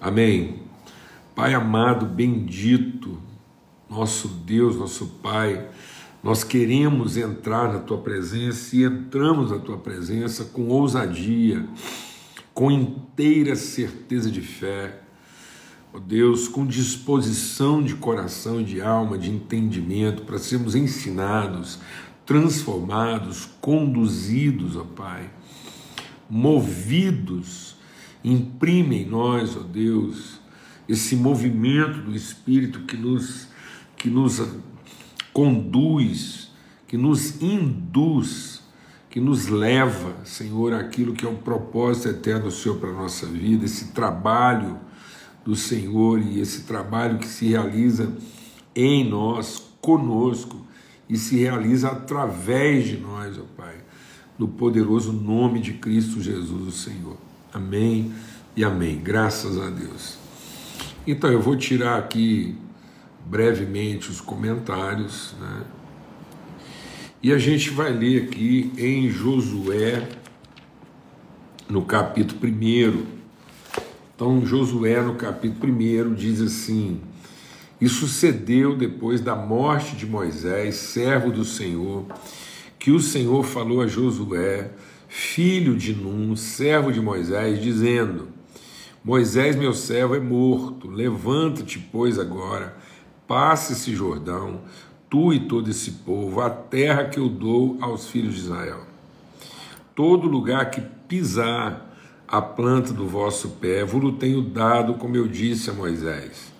Amém. Pai amado, bendito, nosso Deus, nosso Pai, nós queremos entrar na tua presença e entramos na tua presença com ousadia, com inteira certeza de fé, ó Deus, com disposição de coração, de alma, de entendimento, para sermos ensinados, transformados, conduzidos, ó Pai, movidos Imprime em nós, ó Deus, esse movimento do Espírito que nos, que nos conduz, que nos induz, que nos leva, Senhor, aquilo que é o propósito eterno Senhor para a nossa vida, esse trabalho do Senhor e esse trabalho que se realiza em nós, conosco, e se realiza através de nós, ó Pai, no poderoso nome de Cristo Jesus, o Senhor. Amém e amém. Graças a Deus. Então eu vou tirar aqui brevemente os comentários, né? E a gente vai ler aqui em Josué, no capítulo 1. Então, Josué, no capítulo 1, diz assim: E sucedeu depois da morte de Moisés, servo do Senhor, que o Senhor falou a Josué, filho de Num, servo de Moisés, dizendo: Moisés, meu servo, é morto. Levanta-te, pois, agora, passe esse Jordão, tu e todo esse povo, a terra que eu dou aos filhos de Israel. Todo lugar que pisar a planta do vosso pé, vos tenho dado, como eu disse a Moisés.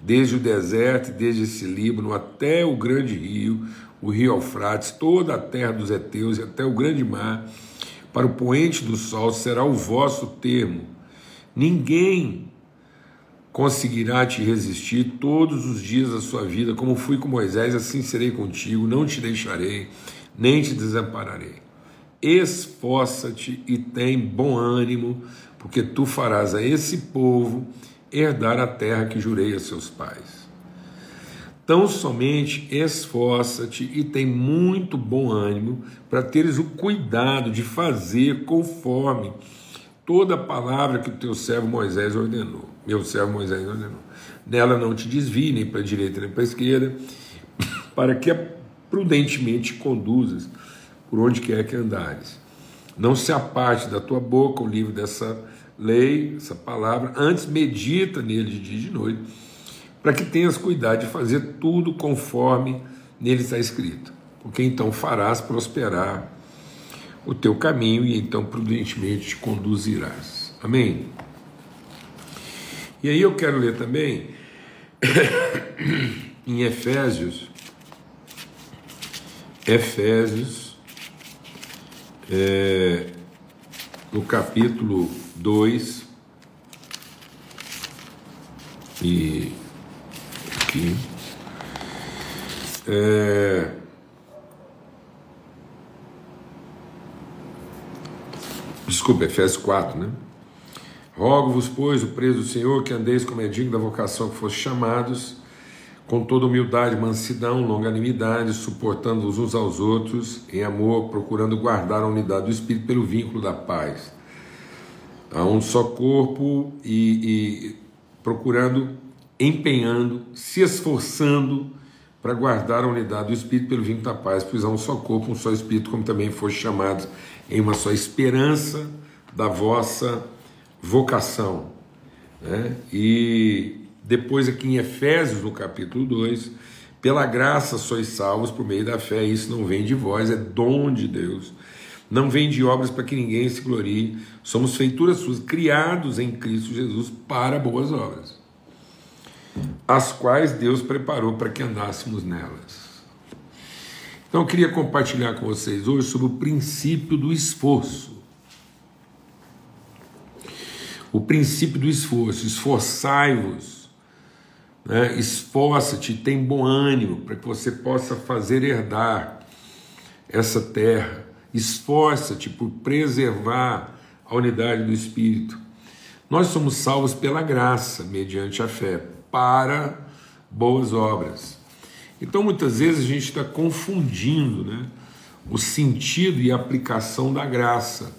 Desde o deserto desde esse Líbano até o grande rio, o rio Eufrates, toda a terra dos heteus e até o grande mar, para o poente do sol será o vosso termo. Ninguém conseguirá te resistir todos os dias da sua vida, como fui com Moisés, assim serei contigo, não te deixarei, nem te desampararei. Esforça-te e tem bom ânimo, porque tu farás a esse povo herdar a terra que jurei a seus pais. Tão somente esforça-te e tem muito bom ânimo para teres o cuidado de fazer conforme toda a palavra que o teu servo Moisés ordenou. Meu servo Moisés ordenou. Nela não te desvie nem para a direita nem para a esquerda, para que prudentemente conduzas por onde quer que andares. Não se aparte da tua boca o livro dessa lei, essa palavra, antes medita nele de dia e de noite para que tenhas cuidado de fazer tudo conforme nele está escrito, porque então farás prosperar o teu caminho e então prudentemente te conduzirás. Amém? E aí eu quero ler também em Efésios, Efésios, é, no capítulo 2, e aqui. É... Desculpa, Efésios 4, né? Rogo-vos, pois, o preso do Senhor, que andeis como é digno da vocação que foste chamados, com toda humildade, mansidão, longanimidade, suportando-os uns aos outros, em amor, procurando guardar a unidade do Espírito pelo vínculo da paz. Há um só corpo e, e procurando empenhando, se esforçando para guardar a unidade do Espírito pelo vínculo da paz, pois há um só corpo, um só Espírito, como também foste chamados em uma só esperança da vossa vocação. Né? E depois aqui em Efésios, no capítulo 2, pela graça sois salvos por meio da fé, isso não vem de vós, é dom de Deus. Não vem de obras para que ninguém se glorie. Somos feituras suas, criados em Cristo Jesus para boas obras as quais Deus preparou para que andássemos nelas. Então eu queria compartilhar com vocês hoje sobre o princípio do esforço. O princípio do esforço. Esforçai-vos, né? esforça-te, tem bom ânimo para que você possa fazer herdar essa terra. Esforça-te por preservar a unidade do Espírito. Nós somos salvos pela graça, mediante a fé para boas obras. Então, muitas vezes a gente está confundindo né, o sentido e a aplicação da graça.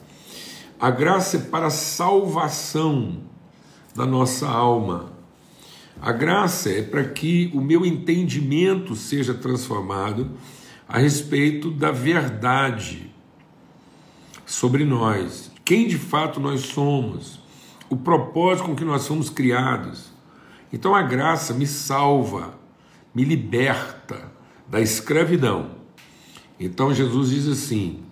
A graça é para salvação, da nossa alma. A graça é para que o meu entendimento seja transformado a respeito da verdade sobre nós, quem de fato nós somos, o propósito com que nós somos criados. Então a graça me salva, me liberta da escravidão. Então Jesus diz assim: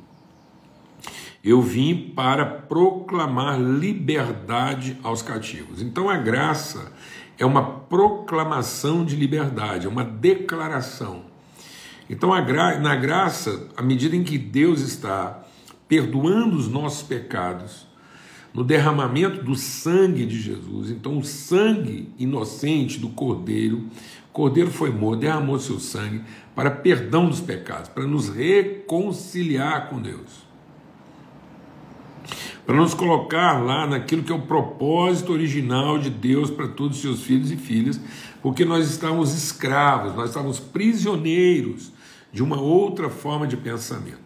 Eu vim para proclamar liberdade aos cativos. Então a graça é uma proclamação de liberdade, é uma declaração. Então, gra na graça, à medida em que Deus está perdoando os nossos pecados, no derramamento do sangue de Jesus, então o sangue inocente do Cordeiro, o Cordeiro foi morto, derramou seu sangue para perdão dos pecados, para nos reconciliar com Deus para nos colocar lá naquilo que é o propósito original de Deus para todos os seus filhos e filhas, porque nós estávamos escravos, nós estávamos prisioneiros de uma outra forma de pensamento.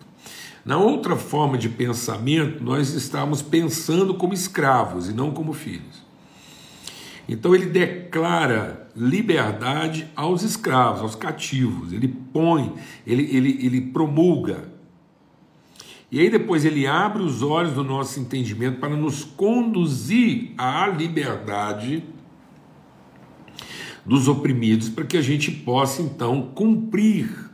Na outra forma de pensamento, nós estávamos pensando como escravos e não como filhos. Então ele declara liberdade aos escravos, aos cativos, ele põe, ele, ele, ele promulga e aí depois ele abre os olhos do nosso entendimento para nos conduzir à liberdade dos oprimidos, para que a gente possa então cumprir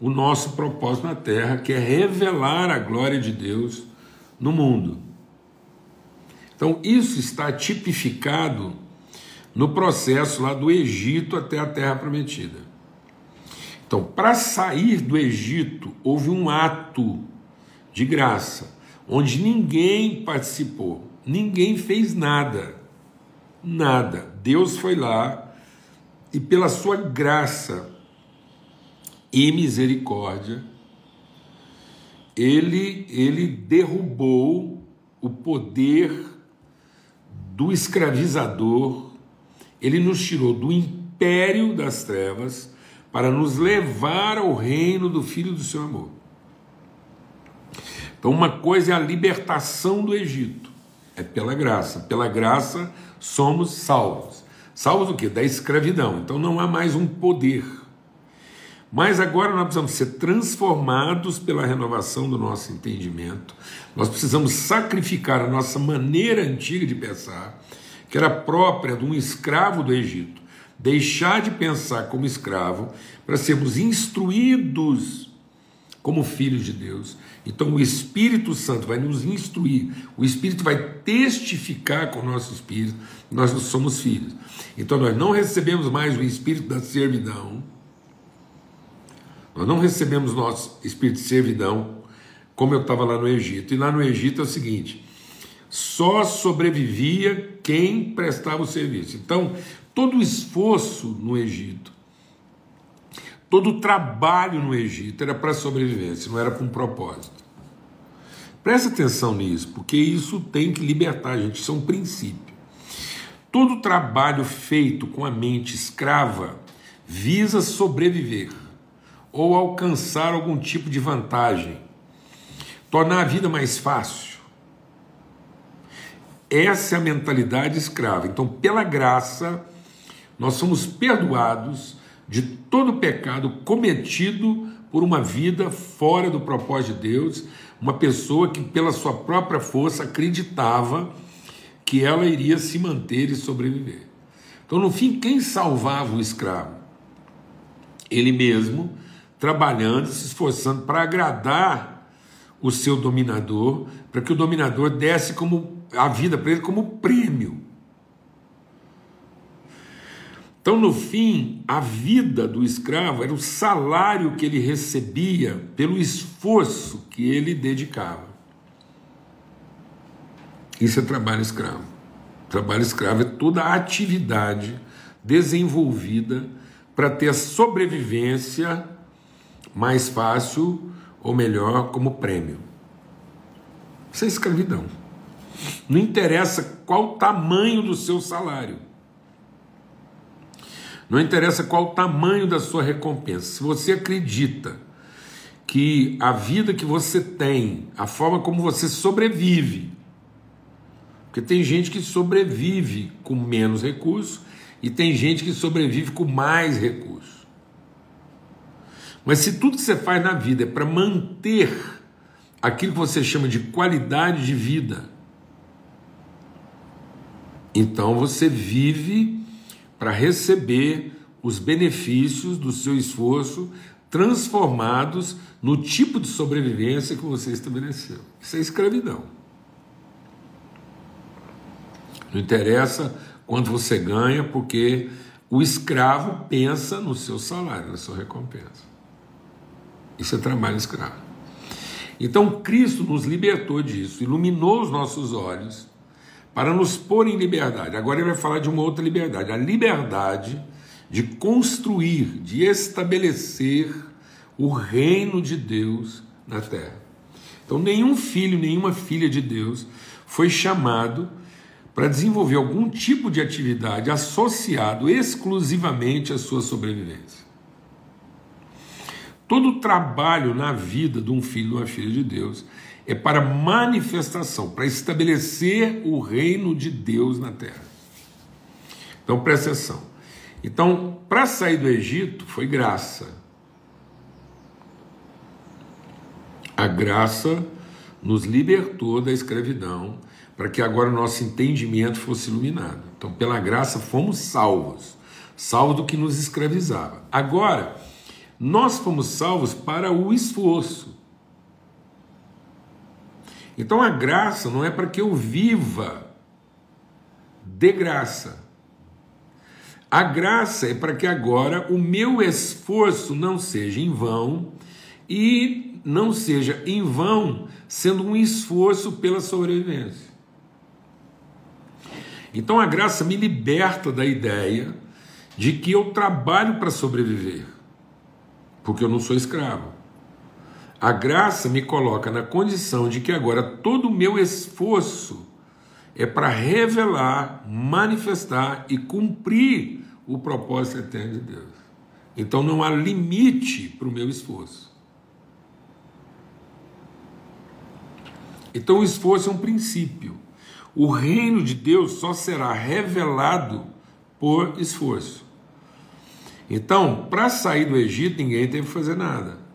o nosso propósito na terra, que é revelar a glória de Deus no mundo. Então, isso está tipificado no processo lá do Egito até a terra prometida. Então, para sair do Egito, houve um ato de graça, onde ninguém participou, ninguém fez nada. Nada. Deus foi lá e, pela sua graça e misericórdia, ele, ele derrubou o poder do escravizador, ele nos tirou do império das trevas para nos levar ao reino do Filho do seu amor. Então, uma coisa é a libertação do Egito, é pela graça. Pela graça somos salvos. Salvos do quê? Da escravidão. Então não há mais um poder. Mas agora nós precisamos ser transformados pela renovação do nosso entendimento. Nós precisamos sacrificar a nossa maneira antiga de pensar, que era própria de um escravo do Egito. Deixar de pensar como escravo para sermos instruídos como filhos de Deus então o Espírito Santo vai nos instruir, o Espírito vai testificar com o nosso espírito, nós somos filhos. Então nós não recebemos mais o espírito da servidão, nós não recebemos nosso espírito de servidão, como eu estava lá no Egito. E lá no Egito é o seguinte: só sobrevivia quem prestava o serviço. Então, todo o esforço no Egito Todo o trabalho no Egito era para sobrevivência, não era para um propósito. Presta atenção nisso, porque isso tem que libertar a gente, isso é um princípio. Todo trabalho feito com a mente escrava visa sobreviver ou alcançar algum tipo de vantagem, tornar a vida mais fácil. Essa é a mentalidade escrava. Então, pela graça, nós somos perdoados de todo pecado cometido por uma vida fora do propósito de Deus, uma pessoa que, pela sua própria força, acreditava que ela iria se manter e sobreviver. Então, no fim, quem salvava o escravo? Ele mesmo, trabalhando, se esforçando para agradar o seu dominador, para que o dominador desse como a vida para ele como prêmio. Então, no fim, a vida do escravo era o salário que ele recebia pelo esforço que ele dedicava. Isso é trabalho escravo. Trabalho escravo é toda a atividade desenvolvida para ter a sobrevivência mais fácil ou melhor como prêmio. Isso é escravidão. Não interessa qual o tamanho do seu salário. Não interessa qual o tamanho da sua recompensa. Se você acredita que a vida que você tem, a forma como você sobrevive, porque tem gente que sobrevive com menos recursos e tem gente que sobrevive com mais recursos. Mas se tudo que você faz na vida é para manter aquilo que você chama de qualidade de vida, então você vive para receber os benefícios do seu esforço transformados no tipo de sobrevivência que você estabeleceu. Isso é escravidão. Não interessa quanto você ganha, porque o escravo pensa no seu salário, na sua recompensa. Isso é trabalho escravo. Então Cristo nos libertou disso, iluminou os nossos olhos para nos pôr em liberdade. Agora ele vai falar de uma outra liberdade, a liberdade de construir, de estabelecer o reino de Deus na terra. Então, nenhum filho, nenhuma filha de Deus foi chamado para desenvolver algum tipo de atividade associado exclusivamente à sua sobrevivência. Todo trabalho na vida de um filho ou uma filha de Deus é para manifestação, para estabelecer o reino de Deus na terra. Então presta atenção. Então, para sair do Egito foi graça. A graça nos libertou da escravidão para que agora o nosso entendimento fosse iluminado. Então, pela graça fomos salvos, salvos do que nos escravizava. Agora, nós fomos salvos para o esforço. Então a graça não é para que eu viva de graça. A graça é para que agora o meu esforço não seja em vão e não seja em vão sendo um esforço pela sobrevivência. Então a graça me liberta da ideia de que eu trabalho para sobreviver, porque eu não sou escravo. A graça me coloca na condição de que agora todo o meu esforço é para revelar, manifestar e cumprir o propósito eterno de Deus. Então não há limite para o meu esforço. Então o esforço é um princípio. O reino de Deus só será revelado por esforço. Então, para sair do Egito, ninguém teve que fazer nada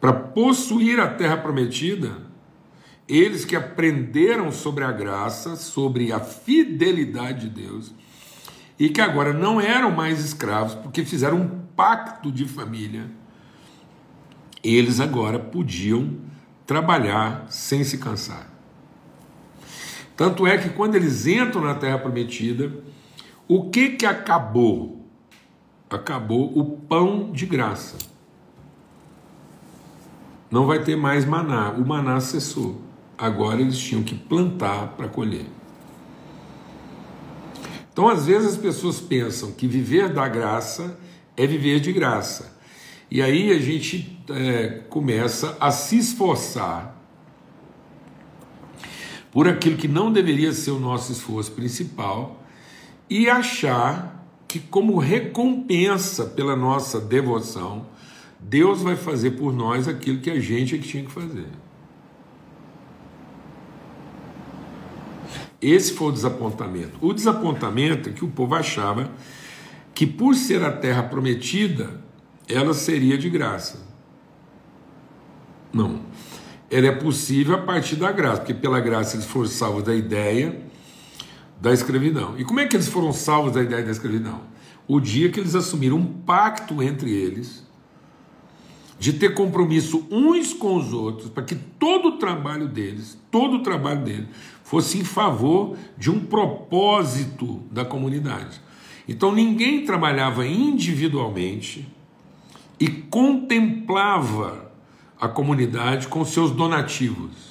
para possuir a terra prometida, eles que aprenderam sobre a graça, sobre a fidelidade de Deus, e que agora não eram mais escravos, porque fizeram um pacto de família, eles agora podiam trabalhar sem se cansar. Tanto é que quando eles entram na terra prometida, o que que acabou? Acabou o pão de graça não vai ter mais maná. O maná cessou. Agora eles tinham que plantar para colher. Então, às vezes, as pessoas pensam que viver da graça é viver de graça. E aí a gente é, começa a se esforçar por aquilo que não deveria ser o nosso esforço principal e achar que, como recompensa pela nossa devoção, Deus vai fazer por nós aquilo que a gente é que tinha que fazer. Esse foi o desapontamento. O desapontamento é que o povo achava que, por ser a terra prometida, ela seria de graça. Não. Ela é possível a partir da graça, porque pela graça eles foram salvos da ideia da escravidão. E como é que eles foram salvos da ideia da escravidão? O dia que eles assumiram um pacto entre eles de ter compromisso uns com os outros, para que todo o trabalho deles, todo o trabalho deles, fosse em favor de um propósito da comunidade. Então ninguém trabalhava individualmente e contemplava a comunidade com seus donativos.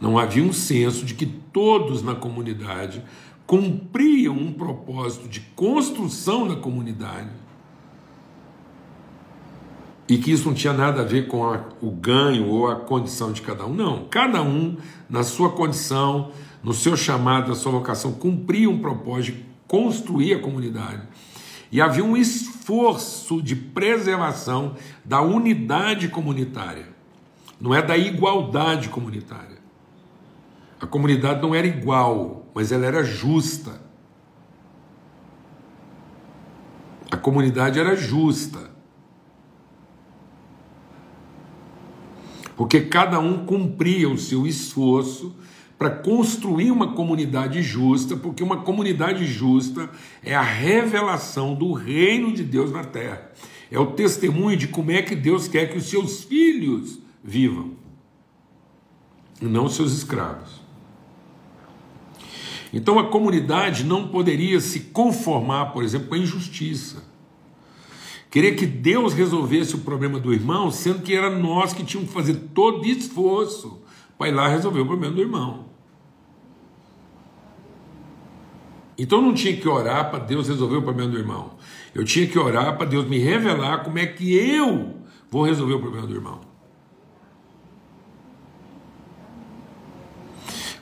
Não havia um senso de que todos na comunidade cumpriam um propósito de construção da comunidade e que isso não tinha nada a ver com a, o ganho ou a condição de cada um. Não, cada um, na sua condição, no seu chamado, na sua vocação, cumpria um propósito de construir a comunidade. E havia um esforço de preservação da unidade comunitária, não é da igualdade comunitária. A comunidade não era igual, mas ela era justa. A comunidade era justa. Porque cada um cumpria o seu esforço para construir uma comunidade justa, porque uma comunidade justa é a revelação do reino de Deus na terra. É o testemunho de como é que Deus quer que os seus filhos vivam, e não os seus escravos. Então a comunidade não poderia se conformar, por exemplo, com a injustiça. Querer que Deus resolvesse o problema do irmão, sendo que era nós que tínhamos que fazer todo esforço para ir lá resolver o problema do irmão. Então eu não tinha que orar para Deus resolver o problema do irmão. Eu tinha que orar para Deus me revelar como é que eu vou resolver o problema do irmão.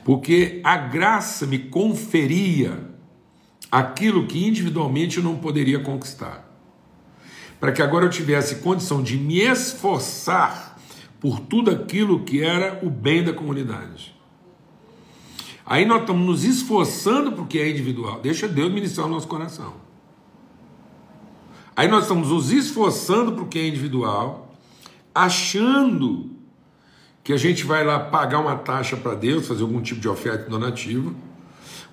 Porque a graça me conferia aquilo que individualmente eu não poderia conquistar. Para que agora eu tivesse condição de me esforçar por tudo aquilo que era o bem da comunidade. Aí nós estamos nos esforçando porque é individual. Deixa Deus ministrar o nosso coração. Aí nós estamos nos esforçando porque é individual, achando que a gente vai lá pagar uma taxa para Deus, fazer algum tipo de oferta donativa,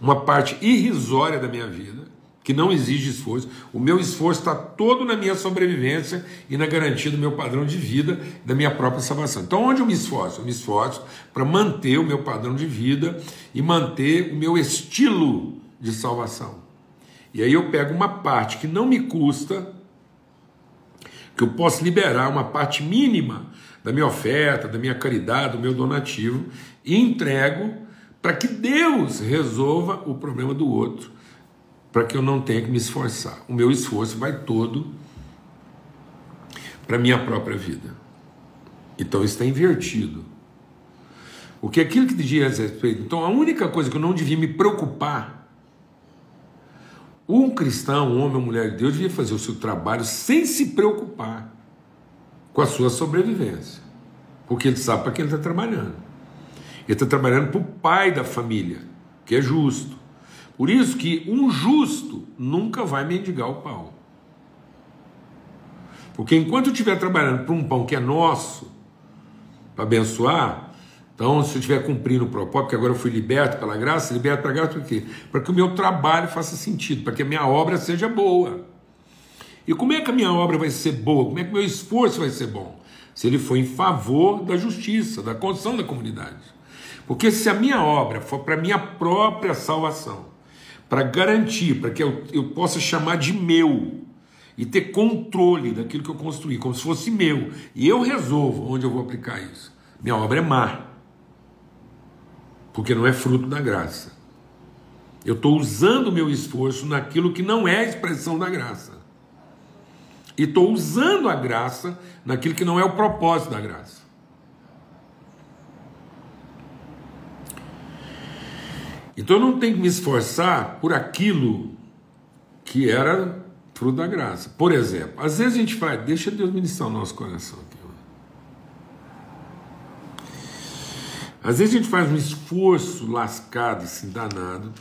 uma parte irrisória da minha vida, que não exige esforço. O meu esforço está todo na minha sobrevivência e na garantia do meu padrão de vida, da minha própria salvação. Então, onde eu me esforço? Eu me esforço para manter o meu padrão de vida e manter o meu estilo de salvação. E aí eu pego uma parte que não me custa, que eu posso liberar uma parte mínima da minha oferta, da minha caridade, do meu donativo, e entrego para que Deus resolva o problema do outro para que eu não tenha que me esforçar. O meu esforço vai todo para minha própria vida. Então está invertido. O que aquilo que dizia a respeito. Então a única coisa que eu não devia me preocupar. Um cristão, um homem ou mulher de Deus, devia fazer o seu trabalho sem se preocupar com a sua sobrevivência. Porque ele sabe para quem ele está trabalhando. Ele está trabalhando para o pai da família, que é justo. Por isso que um justo nunca vai mendigar o pão. Porque enquanto estiver trabalhando para um pão que é nosso, para abençoar, então se eu estiver cumprindo o propósito, porque agora eu fui liberto pela graça, liberto pela graça por quê? Para que o meu trabalho faça sentido, para que a minha obra seja boa. E como é que a minha obra vai ser boa? Como é que o meu esforço vai ser bom? Se ele for em favor da justiça, da construção da comunidade. Porque se a minha obra for para minha própria salvação, para garantir, para que eu, eu possa chamar de meu e ter controle daquilo que eu construí, como se fosse meu, e eu resolvo onde eu vou aplicar isso. Minha obra é má, porque não é fruto da graça. Eu estou usando o meu esforço naquilo que não é expressão da graça. E estou usando a graça naquilo que não é o propósito da graça. Então eu não tenho que me esforçar por aquilo que era fruto da graça. Por exemplo, às vezes a gente faz, deixa Deus ministrar o nosso coração aqui. Às vezes a gente faz um esforço lascado, assim, danado,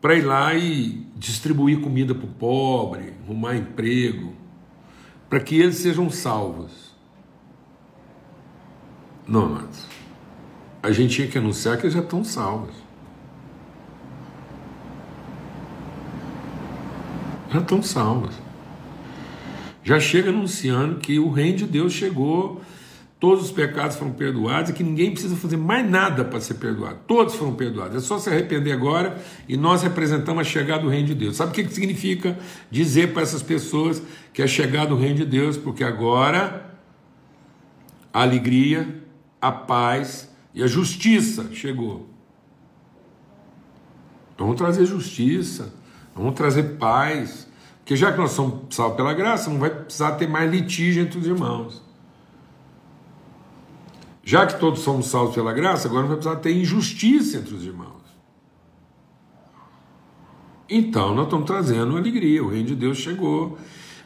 para ir lá e distribuir comida para o pobre, arrumar emprego, para que eles sejam salvos. Não, amados a gente tinha que anunciar que eles já estão salvos. Já estão salvos. Já chega anunciando que o reino de Deus chegou, todos os pecados foram perdoados e que ninguém precisa fazer mais nada para ser perdoado. Todos foram perdoados. É só se arrepender agora e nós representamos a chegada do reino de Deus. Sabe o que significa dizer para essas pessoas que é chegado o reino de Deus? Porque agora a alegria, a paz e a justiça chegou. Vamos trazer justiça, vamos trazer paz. Porque já que nós somos salvos pela graça, não vai precisar ter mais litígio entre os irmãos. Já que todos somos salvos pela graça, agora não vai precisar ter injustiça entre os irmãos. Então nós estamos trazendo alegria, o reino de Deus chegou.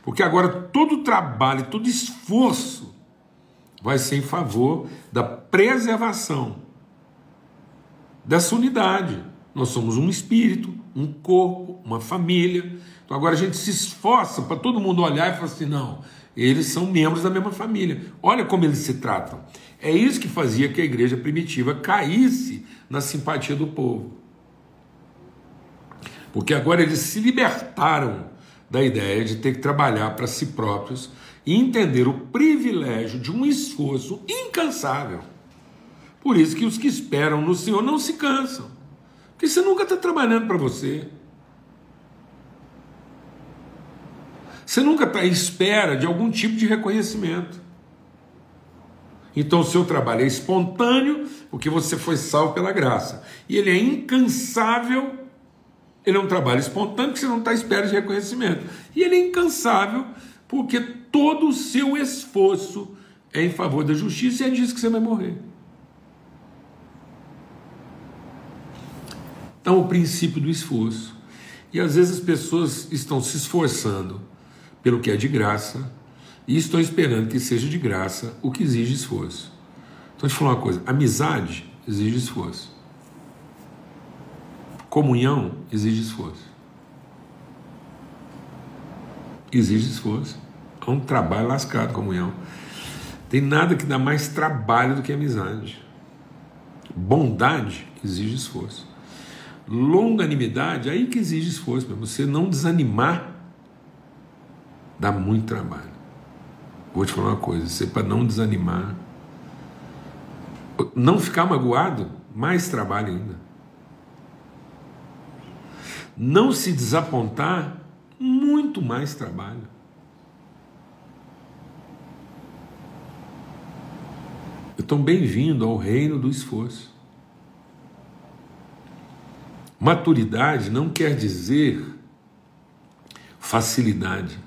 Porque agora todo trabalho, todo esforço vai ser em favor da preservação dessa unidade. Nós somos um espírito, um corpo, uma família. Então agora a gente se esforça para todo mundo olhar e falar assim: não, eles são membros da mesma família. Olha como eles se tratam. É isso que fazia que a igreja primitiva caísse na simpatia do povo. Porque agora eles se libertaram da ideia de ter que trabalhar para si próprios e entender o privilégio de um esforço incansável. Por isso que os que esperam no Senhor não se cansam. Porque você nunca está trabalhando para você. Você nunca está à espera de algum tipo de reconhecimento. Então o seu trabalho é espontâneo, porque você foi salvo pela graça. E ele é incansável. Ele é um trabalho espontâneo, porque você não está à espera de reconhecimento. E ele é incansável, porque todo o seu esforço é em favor da justiça e é disso que você vai morrer. Então, o princípio do esforço. E às vezes as pessoas estão se esforçando pelo que é de graça e estão esperando que seja de graça o que exige esforço. Então, eu falar uma coisa: amizade exige esforço, comunhão exige esforço. Exige esforço. É um trabalho lascado, comunhão. Tem nada que dá mais trabalho do que amizade. Bondade exige esforço longanimidade, aí que exige esforço, para você não desanimar, dá muito trabalho. Vou te falar uma coisa, você para não desanimar, não ficar magoado, mais trabalho ainda. Não se desapontar, muito mais trabalho. Então, bem-vindo ao reino do esforço. Maturidade não quer dizer facilidade.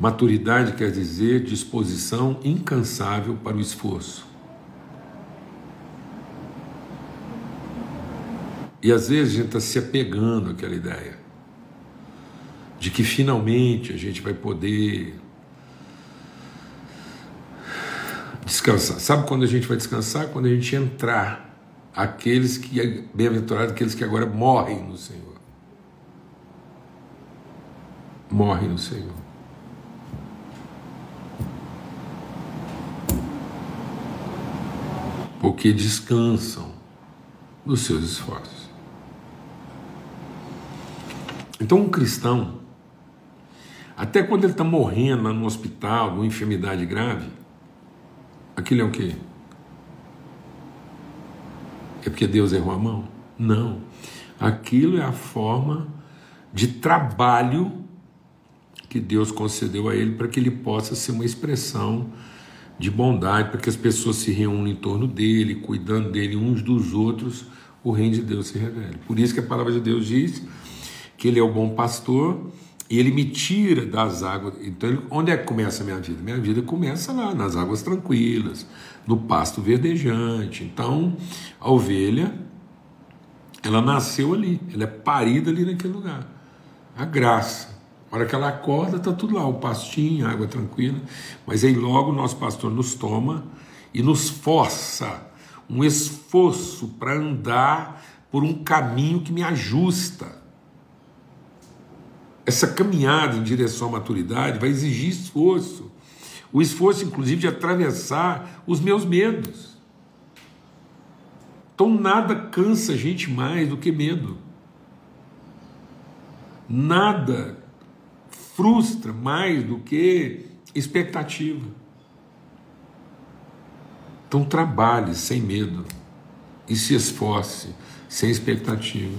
Maturidade quer dizer disposição incansável para o esforço. E às vezes a gente está se apegando àquela ideia de que finalmente a gente vai poder descansar. Sabe quando a gente vai descansar? Quando a gente entrar aqueles que é bem-aventurado aqueles que agora morrem no Senhor. Morrem no Senhor. Porque descansam nos seus esforços. Então, um cristão, até quando ele está morrendo no hospital, numa enfermidade grave, aquilo é o quê? É porque Deus errou a mão? Não. Aquilo é a forma de trabalho que Deus concedeu a ele para que ele possa ser uma expressão de bondade, para que as pessoas se reúnam em torno dele, cuidando dele uns dos outros, o reino de Deus se revele. Por isso que a palavra de Deus diz que ele é o bom pastor e ele me tira das águas. Então, onde é que começa a minha vida? Minha vida começa lá, nas águas tranquilas, no pasto verdejante. Então, a ovelha, ela nasceu ali, ela é parida ali naquele lugar. A graça. A hora que ela acorda, está tudo lá, o pastinho, a água tranquila. Mas aí logo o nosso pastor nos toma e nos força um esforço para andar por um caminho que me ajusta. Essa caminhada em direção à maturidade vai exigir esforço. O esforço, inclusive, de atravessar os meus medos. Então, nada cansa a gente mais do que medo. Nada frustra mais do que expectativa. Então, trabalhe sem medo e se esforce sem expectativa.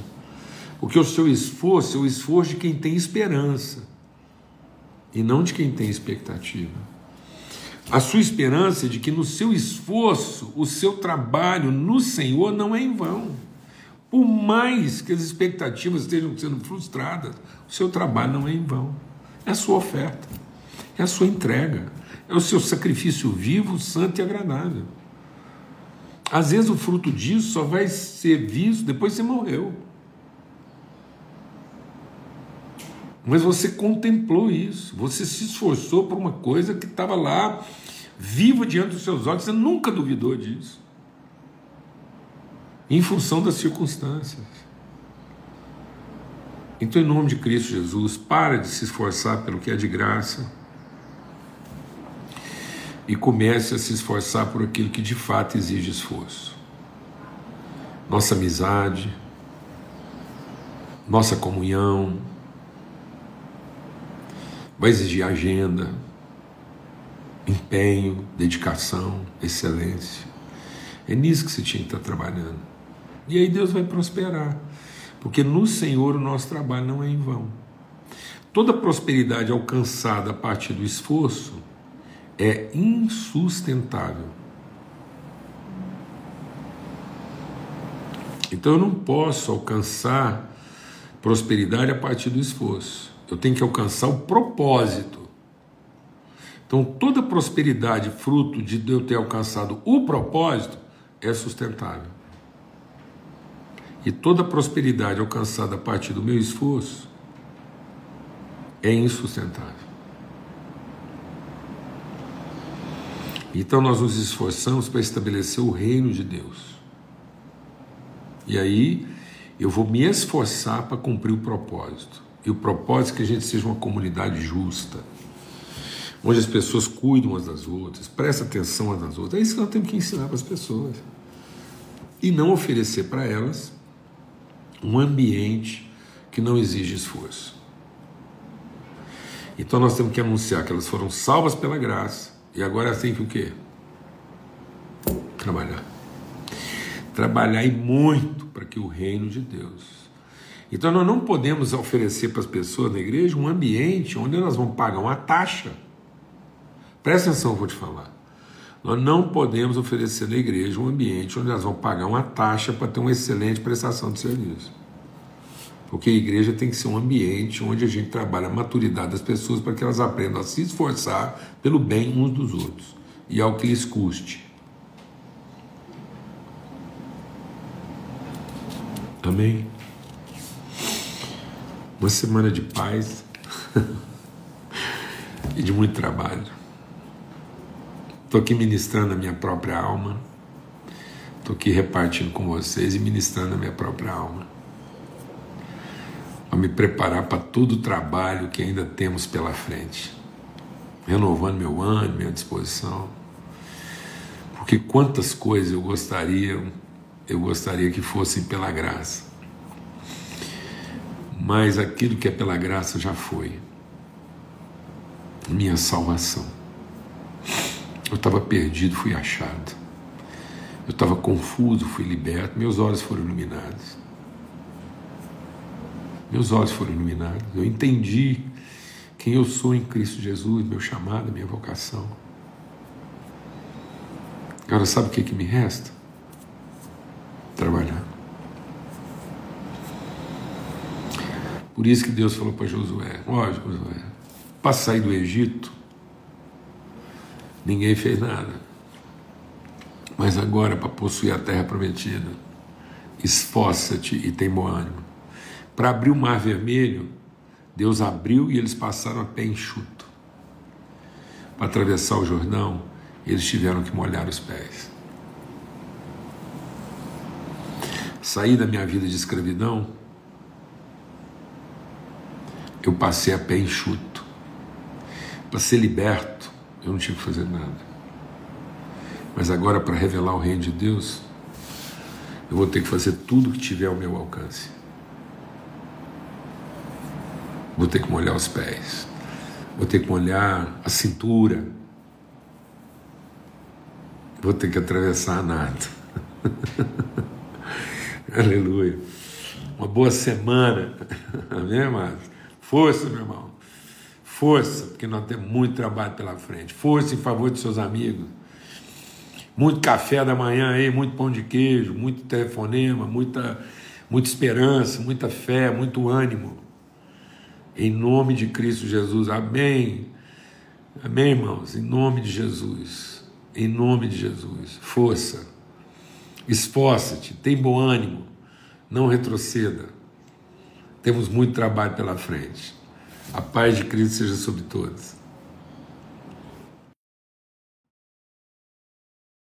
Porque o seu esforço é o esforço de quem tem esperança e não de quem tem expectativa. A sua esperança é de que no seu esforço, o seu trabalho no Senhor não é em vão. Por mais que as expectativas estejam sendo frustradas, o seu trabalho não é em vão. É a sua oferta, é a sua entrega, é o seu sacrifício vivo, santo e agradável. Às vezes o fruto disso só vai ser visto depois que você morreu. Mas você contemplou isso, você se esforçou por uma coisa que estava lá, viva diante dos seus olhos, você nunca duvidou disso. em função das circunstâncias. Então, em nome de Cristo Jesus, para de se esforçar pelo que é de graça e comece a se esforçar por aquilo que de fato exige esforço. Nossa amizade, nossa comunhão, vai exigir agenda, empenho, dedicação, excelência. É nisso que você tinha que estar trabalhando. E aí Deus vai prosperar. Porque no Senhor o nosso trabalho não é em vão. Toda prosperidade alcançada a partir do esforço é insustentável. Então eu não posso alcançar prosperidade a partir do esforço. Eu tenho que alcançar o propósito. Então toda prosperidade fruto de eu ter alcançado o propósito é sustentável. E toda prosperidade alcançada a partir do meu esforço é insustentável. Então nós nos esforçamos para estabelecer o reino de Deus. E aí eu vou me esforçar para cumprir o propósito. E o propósito é que a gente seja uma comunidade justa, onde as pessoas cuidam umas das outras, prestam atenção umas das outras. É isso que nós temos que ensinar para as pessoas. E não oferecer para elas um ambiente que não exige esforço. Então nós temos que anunciar que elas foram salvas pela graça e agora elas têm que o quê? Trabalhar. Trabalhar e muito para que o reino de Deus. Então nós não podemos oferecer para as pessoas na igreja um ambiente onde elas vão pagar uma taxa. Presta atenção, vou te falar. Nós não podemos oferecer na igreja um ambiente onde elas vão pagar uma taxa para ter uma excelente prestação de serviço. Porque a igreja tem que ser um ambiente onde a gente trabalha a maturidade das pessoas para que elas aprendam a se esforçar pelo bem uns dos outros e ao que lhes custe. Amém? Uma semana de paz e de muito trabalho. Estou aqui ministrando a minha própria alma. Estou aqui repartindo com vocês e ministrando a minha própria alma a me preparar para todo o trabalho que ainda temos pela frente, renovando meu ânimo, minha disposição. Porque quantas coisas eu gostaria, eu gostaria que fossem pela graça. Mas aquilo que é pela graça já foi. Minha salvação. Eu estava perdido, fui achado. Eu estava confuso, fui liberto, meus olhos foram iluminados. Meus olhos foram iluminados. Eu entendi quem eu sou em Cristo Jesus, meu chamado, minha vocação. Agora, sabe o que, que me resta? Trabalhar. Por isso que Deus falou para Josué: Ó, Josué, para sair do Egito, ninguém fez nada. Mas agora, para possuir a terra prometida, esforça-te e tem bom ânimo. Para abrir o Mar Vermelho, Deus abriu e eles passaram a pé enxuto. Para atravessar o Jordão, eles tiveram que molhar os pés. Saí da minha vida de escravidão, eu passei a pé enxuto. Para ser liberto, eu não tive que fazer nada. Mas agora, para revelar o reino de Deus, eu vou ter que fazer tudo que tiver ao meu alcance. Vou ter que molhar os pés. Vou ter que molhar a cintura. Vou ter que atravessar a nada. Aleluia. Uma boa semana. Amém, amados? Força, meu irmão. Força, porque nós temos muito trabalho pela frente. Força em favor de seus amigos. Muito café da manhã aí, muito pão de queijo, muito telefonema, muita, muita esperança, muita fé, muito ânimo. Em nome de Cristo Jesus. Amém. Amém, irmãos? Em nome de Jesus. Em nome de Jesus. Força. Esforça-te. Tem bom ânimo. Não retroceda. Temos muito trabalho pela frente. A paz de Cristo seja sobre todos.